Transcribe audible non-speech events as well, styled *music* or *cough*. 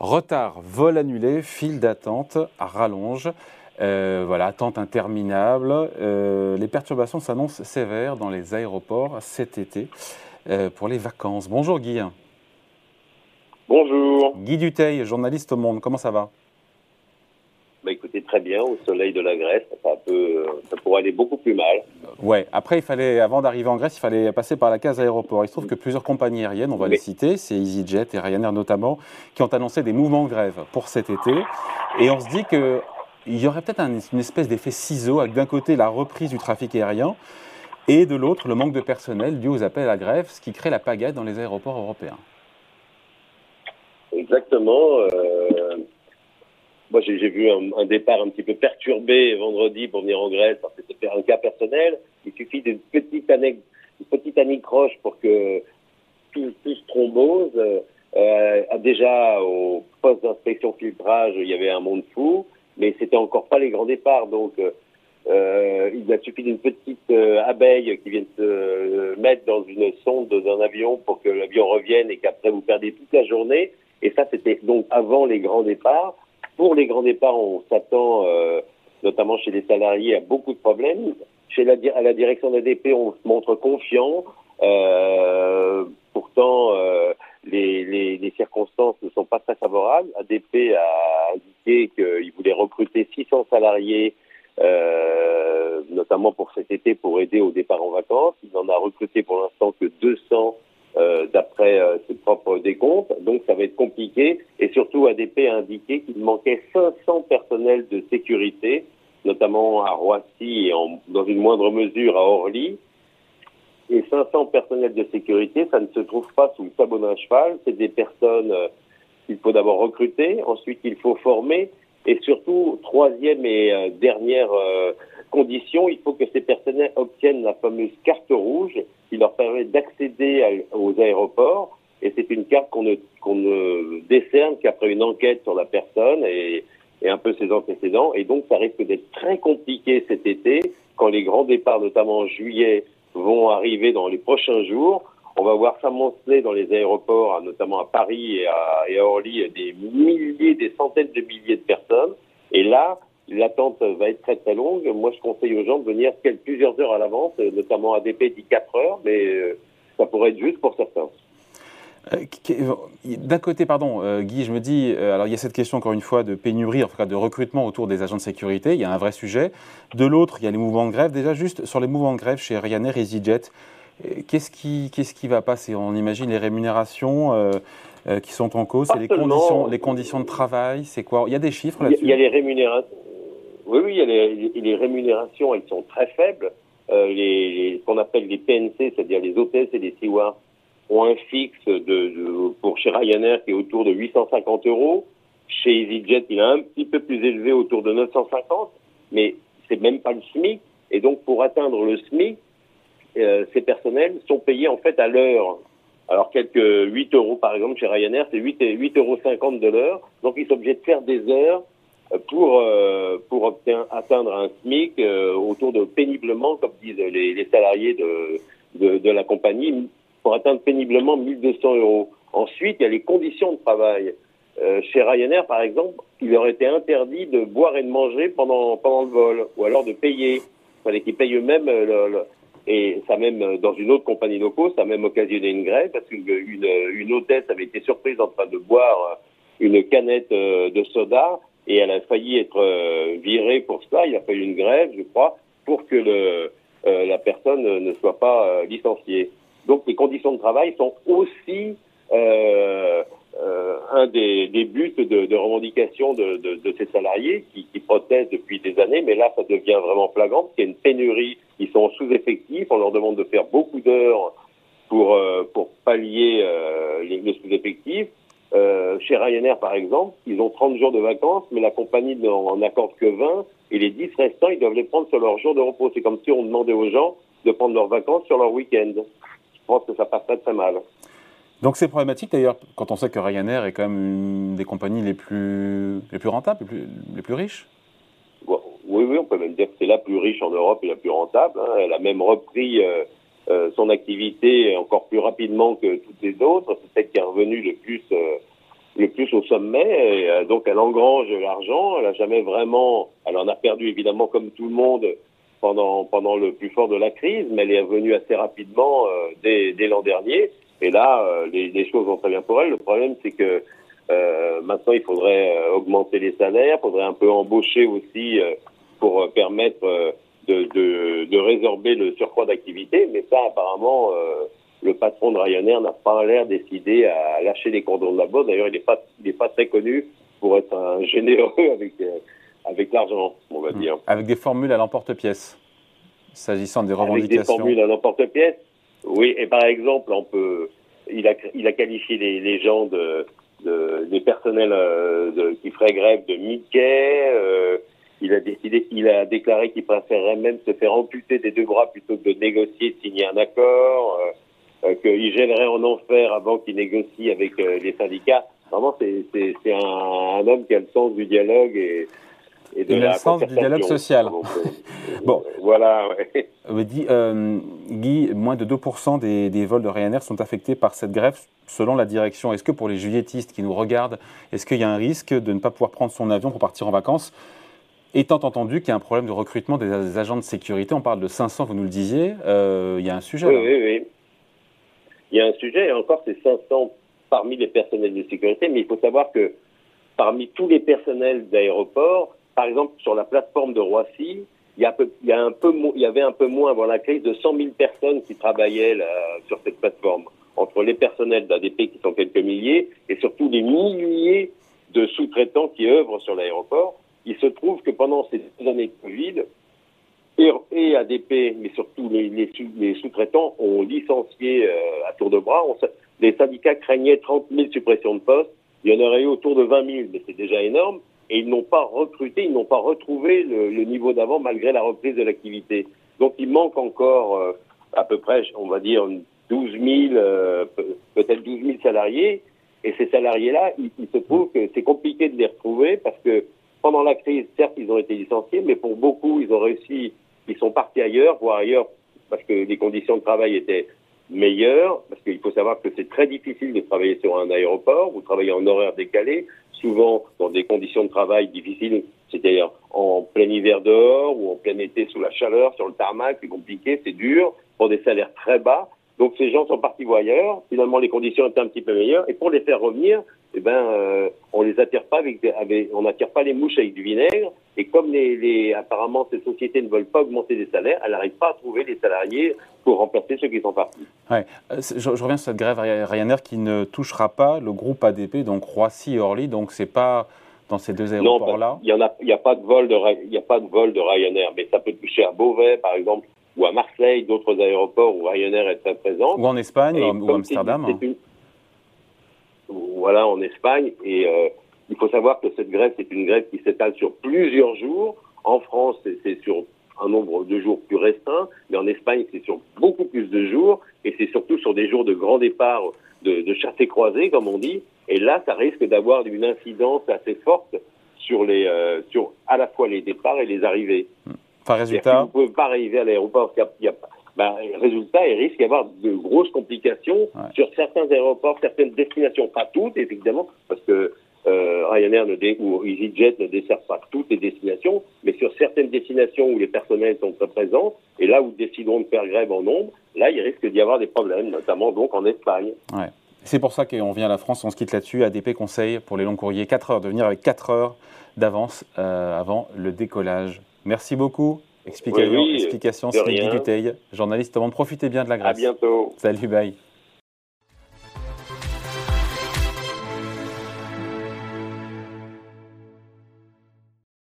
Retard, vol annulé, file d'attente, rallonge. Euh, voilà, attente interminable. Euh, les perturbations s'annoncent sévères dans les aéroports cet été euh, pour les vacances. Bonjour Guy. Bonjour. Guy Duteil, journaliste au Monde. Comment ça va? Très bien, au soleil de la Grèce, ça, peut, ça pourrait aller beaucoup plus mal. Ouais, après, il fallait, avant d'arriver en Grèce, il fallait passer par la case aéroport. Il se trouve que plusieurs compagnies aériennes, on va les citer, c'est EasyJet et Ryanair notamment, qui ont annoncé des mouvements de grève pour cet été. Et on se dit qu'il y aurait peut-être une espèce d'effet ciseau avec d'un côté la reprise du trafic aérien et de l'autre le manque de personnel dû aux appels à grève, ce qui crée la pagaille dans les aéroports européens. Exactement. Euh, moi, j'ai vu un, départ un petit peu perturbé vendredi pour venir en Grèce. C'était un cas personnel. Il suffit d'une petite année, une petite anicroche pour que tout, tout se thrombose. Euh, déjà, au poste d'inspection filtrage, il y avait un monde fou, mais c'était encore pas les grands départs. Donc, euh, il a suffi d'une petite euh, abeille qui vienne se mettre dans une sonde d'un avion pour que l'avion revienne et qu'après vous perdez toute la journée. Et ça, c'était donc avant les grands départs. Pour les grands départs, on s'attend, euh, notamment chez les salariés, à beaucoup de problèmes. Chez la, à la direction d'ADP, on se montre confiant. Euh, pourtant, euh, les, les, circonstances ne sont pas très favorables. ADP a indiqué qu'il voulait recruter 600 salariés, notamment pour cet été, pour aider au départ en vacances. Il n'en a recruté pour l'instant que 200 euh, d'après décomptes. Donc ça va être compliqué. Et surtout, ADP a indiqué qu'il manquait 500 personnels de sécurité, notamment à Roissy et dans une moindre mesure à Orly. Et 500 personnels de sécurité, ça ne se trouve pas sous le sabot d'un cheval. C'est des personnes euh, qu'il faut d'abord recruter, ensuite il faut former, et surtout, troisième et euh, dernière euh, condition, il faut que ces personnels obtiennent la fameuse carte rouge qui leur permet d'accéder aux aéroports. Et c'est une carte qu'on ne, qu'on ne décerne qu'après une enquête sur la personne et, et un peu ses antécédents. Et donc, ça risque d'être très compliqué cet été, quand les grands départs, notamment en juillet, vont arriver dans les prochains jours. On va voir s'amonceler dans les aéroports, notamment à Paris et à, et à Orly, des milliers, des centaines de milliers de personnes. Et là, l'attente va être très très longue. Moi, je conseille aux gens de venir plusieurs heures à l'avance, notamment ADP dit 4 heures, mais euh, ça pourrait être juste pour certains. Euh, d'un côté, pardon, euh, Guy, je me dis, alors il y a cette question encore une fois de pénurie, en tout cas de recrutement autour des agents de sécurité, il y a un vrai sujet. De l'autre, il y a les mouvements de grève. Déjà, juste sur les mouvements de grève chez Ryanair et EasyJet, qu'est-ce qui, qu'est-ce qui va passer? On imagine les rémunérations qui sont en cause, c'est les conditions, les conditions de travail, c'est quoi? Il y a des chiffres là-dessus Il y a les rémunérations oui, oui, les, les, rémunérations, elles sont très faibles. Euh, les, ce qu'on appelle les PNC, c'est-à-dire les hôtesses et les stewards, ont un fixe de, pour chez Ryanair qui est autour de 850 euros. Chez EasyJet, il est un petit peu plus élevé, autour de 950, mais c'est même pas le SMIC. Et donc, pour atteindre le SMIC, euh, ces personnels sont payés en fait à l'heure. Alors, quelques 8 euros par exemple chez Ryanair, c'est 8, 8,50 euros de l'heure. Donc, ils sont obligés de faire des heures pour euh, pour atteindre un SMIC euh, autour de péniblement, comme disent les, les salariés de, de la compagnie, pour atteindre péniblement 1200 euros. Ensuite, il y a les conditions de travail. Euh, chez Ryanair, par exemple, il leur était interdit de boire et de manger pendant pendant le vol, ou alors de payer. Il fallait qu'ils payent eux-mêmes le, et ça même dans une autre compagnie locaux, ça a même occasionné une grève parce qu'une une, une hôtesse avait été surprise en train de boire une canette de soda et elle a failli être euh, virée pour cela. Il a fallu une grève, je crois, pour que le, euh, la personne ne soit pas euh, licenciée. Donc les conditions de travail sont aussi un des, des, buts de, de revendication de, de, de, ces salariés qui, qui, protestent depuis des années, mais là ça devient vraiment flagrant parce qu'il y a une pénurie, ils sont sous-effectifs, on leur demande de faire beaucoup d'heures pour, pour pallier les, les sous-effectifs. Euh, chez Ryanair, par exemple, ils ont 30 jours de vacances, mais la compagnie n'en accorde que 20, et les 10 restants, ils doivent les prendre sur leurs jours de repos. C'est comme si on demandait aux gens de prendre leurs vacances sur leur week-end. Pense que ça passe très très mal. Donc c'est problématique d'ailleurs quand on sait que Ryanair est quand même une des compagnies les plus, les plus rentables, les plus, les plus riches Oui, oui, on peut même dire que c'est la plus riche en Europe et la plus rentable. Hein. Elle a même repris euh, euh, son activité encore plus rapidement que toutes les autres. C'est celle qui est revenue le plus, euh, le plus au sommet. Et, donc elle engrange l'argent. Elle a jamais vraiment. Elle en a perdu évidemment comme tout le monde pendant pendant le plus fort de la crise, mais elle est revenue assez rapidement euh, dès, dès l'an dernier. Et là, euh, les, les, choses vont très bien pour elle. Le problème, c'est que maintenant, il faudrait augmenter les salaires, il faudrait un peu embaucher aussi pour permettre de, de, de, résorber le surcroît d'activité. Mais ça, apparemment le patron de Ryanair n'a pas l'air décidé à lâcher les cordons de la botte. D'ailleurs, il n'est pas, il pas très connu pour être un généreux *laughs* avec, euh, avec l'argent, on va hmm. dire. Avec des formules à l'emporte-pièce, s'agissant des revendications. Avec des formules à l'emporte-pièce, oui. Et par exemple, on peut, il a, il a qualifié les, les gens de, de, des personnels euh, de, qui feraient grève de Mickey. Euh, il a décidé, il a déclaré qu'il préférerait même se faire amputer des deux bras plutôt que de négocier, de signer un accord. Euh, qu'il gênerait en enfer avant qu'il négocie avec les syndicats. Vraiment, c'est un, un, homme qui a le sens du dialogue et, et de Il la a le sens du dialogue social. Donc, euh, *laughs* bon, voilà. Ouais. Dit, euh, Guy, moins de 2% des, des, vols de Ryanair sont affectés par cette grève, selon la direction. Est-ce que pour les juilletistes qui nous regardent, est-ce qu'il y a un risque de ne pas pouvoir prendre son avion pour partir en vacances? Étant entendu qu'il y a un problème de recrutement des agents de sécurité, on parle de 500, vous nous le disiez, euh, il y a un sujet. Oui, là. oui, oui. Il y a un sujet, et encore, c'est 500 parmi les personnels de sécurité, mais il faut savoir que parmi tous les personnels d'aéroport, par exemple, sur la plateforme de Roissy, il y, avait un peu moins avant la crise de 100 000 personnes qui travaillaient sur cette plateforme, entre les personnels d'ADP qui sont quelques milliers et surtout les milliers de sous-traitants qui œuvrent sur l'aéroport. Il se trouve que pendant ces années de Covid, et, ADP, mais surtout les, les, sous-traitants, ont licencié euh, à tour de bras. les syndicats craignaient 30 000 suppressions de postes. Il y en aurait eu autour de 20 000, mais c'est déjà énorme. Et ils n'ont pas recruté, ils n'ont pas retrouvé le, niveau d'avant malgré la reprise de l'activité. Donc il manque encore euh, à peu près, on va dire, 12 000, euh, peut-être 12 000 salariés. Et ces salariés-là, il, il se trouve que c'est compliqué de les retrouver parce que pendant la crise, certes, ils ont été licenciés, mais pour beaucoup, ils ont réussi ils sont partis ailleurs, voire ailleurs, parce que les conditions de travail étaient meilleures, parce qu'il faut savoir que c'est très difficile de travailler sur un aéroport, vous travaillez en horaire décalé, souvent dans des conditions de travail difficiles, c'est-à-dire en plein hiver dehors ou en plein été sous la chaleur, sur le tarmac, c'est compliqué, c'est dur, pour des salaires très bas. Donc ces gens sont partis voyeurs, finalement les conditions étaient un petit peu meilleures, et pour les faire revenir, eh ben, euh, on les attire pas avec, avec on n'attire pas les mouches avec du vinaigre. Et comme les, les, apparemment ces sociétés ne veulent pas augmenter les salaires, elles n'arrivent pas à trouver les salariés pour remplacer ceux qui sont partis. Ouais. Euh, je, je, reviens sur cette grève Ryanair qui ne touchera pas le groupe ADP, donc Roissy et Orly. Donc c'est pas dans ces deux aéroports-là. Il y en a, il y a pas de vol de, il a pas de vol de Ryanair, mais ça peut toucher à Beauvais, par exemple, ou à Marseille, d'autres aéroports où Ryanair est très présent. Ou en Espagne, et ou, à Amsterdam. Une, voilà, en Espagne. Et euh, il faut savoir que cette grève, c'est une grève qui s'étale sur plusieurs jours. En France, c'est sur un nombre de jours plus restreint, mais en Espagne, c'est sur beaucoup plus de jours, et c'est surtout sur des jours de grand départ de, de chassés croisés, comme on dit. Et là, ça risque d'avoir une incidence assez forte sur les, euh, sur à la fois les départs et les arrivées. Par résultat, vous ne pouvez pas arriver à l'aéroport. Il y a, ben, résultat, il risque d'y avoir de grosses complications ouais. sur certains aéroports, certaines destinations, pas toutes évidemment, parce que euh, Ryanair ne dé ou EasyJet ne dessert pas toutes les destinations, mais sur certaines destinations où les personnels sont très présents, et là où décideront de faire grève en nombre, là il risque d'y avoir des problèmes, notamment donc en Espagne. Ouais. C'est pour ça qu'on vient à la France, on se quitte là-dessus. ADP conseille pour les longs courriers 4 heures, de venir avec 4 heures d'avance euh, avant le décollage. Merci beaucoup. Explication, oui, oui, explication Sylvie Duteil, journaliste. Profitez bien de la Grèce. À bientôt. Salut, bye.